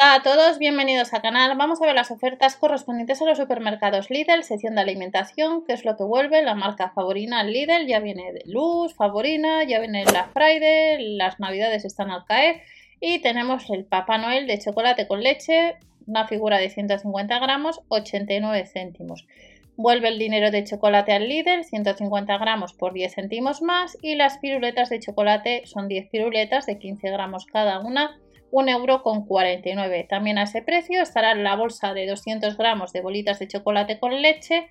Hola a todos, bienvenidos al canal. Vamos a ver las ofertas correspondientes a los supermercados Lidl, sección de alimentación, que es lo que vuelve la marca Favorina Lidl. Ya viene de Luz, Favorina, ya viene la Friday, las navidades están al caer. Y tenemos el Papá Noel de chocolate con leche, una figura de 150 gramos, 89 céntimos. Vuelve el dinero de chocolate al Lidl, 150 gramos por 10 céntimos más. Y las piruletas de chocolate son 10 piruletas de 15 gramos cada una 1,49 euro. También a ese precio estará la bolsa de 200 gramos de bolitas de chocolate con leche.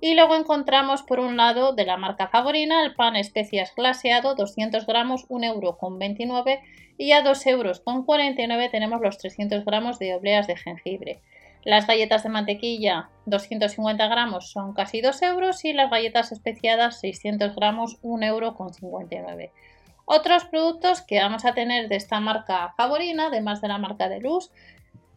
Y luego encontramos por un lado de la marca Favorina el pan especias glaseado 200 gramos 1,29 euro y a 2,49 euros tenemos los 300 gramos de obleas de jengibre. Las galletas de mantequilla 250 gramos son casi 2 euros y las galletas especiadas 600 gramos 1,59 euro. Otros productos que vamos a tener de esta marca favorina, además de la marca de luz,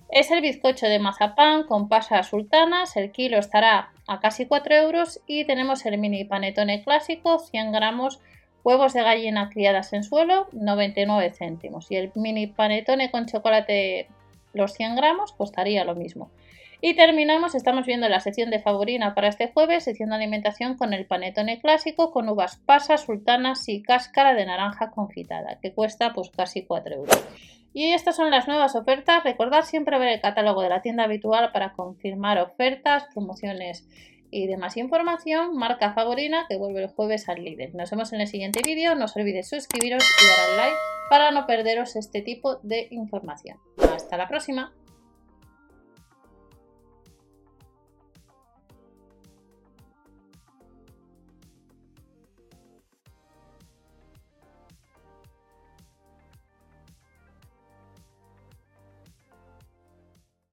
es el bizcocho de mazapán con pasas sultanas, el kilo estará a casi 4 euros y tenemos el mini panetone clásico, 100 gramos, huevos de gallina criadas en suelo, 99 céntimos y el mini panetone con chocolate, los 100 gramos, costaría lo mismo. Y terminamos, estamos viendo la sección de favorina para este jueves, sección de alimentación con el panetone clásico con uvas pasas, sultanas y cáscara de naranja confitada, que cuesta pues casi 4 euros. Y estas son las nuevas ofertas. Recordad siempre ver el catálogo de la tienda habitual para confirmar ofertas, promociones y demás información. Marca Favorina que vuelve el jueves al líder. Nos vemos en el siguiente vídeo. No os olvidéis suscribiros y dar al like para no perderos este tipo de información. Hasta la próxima.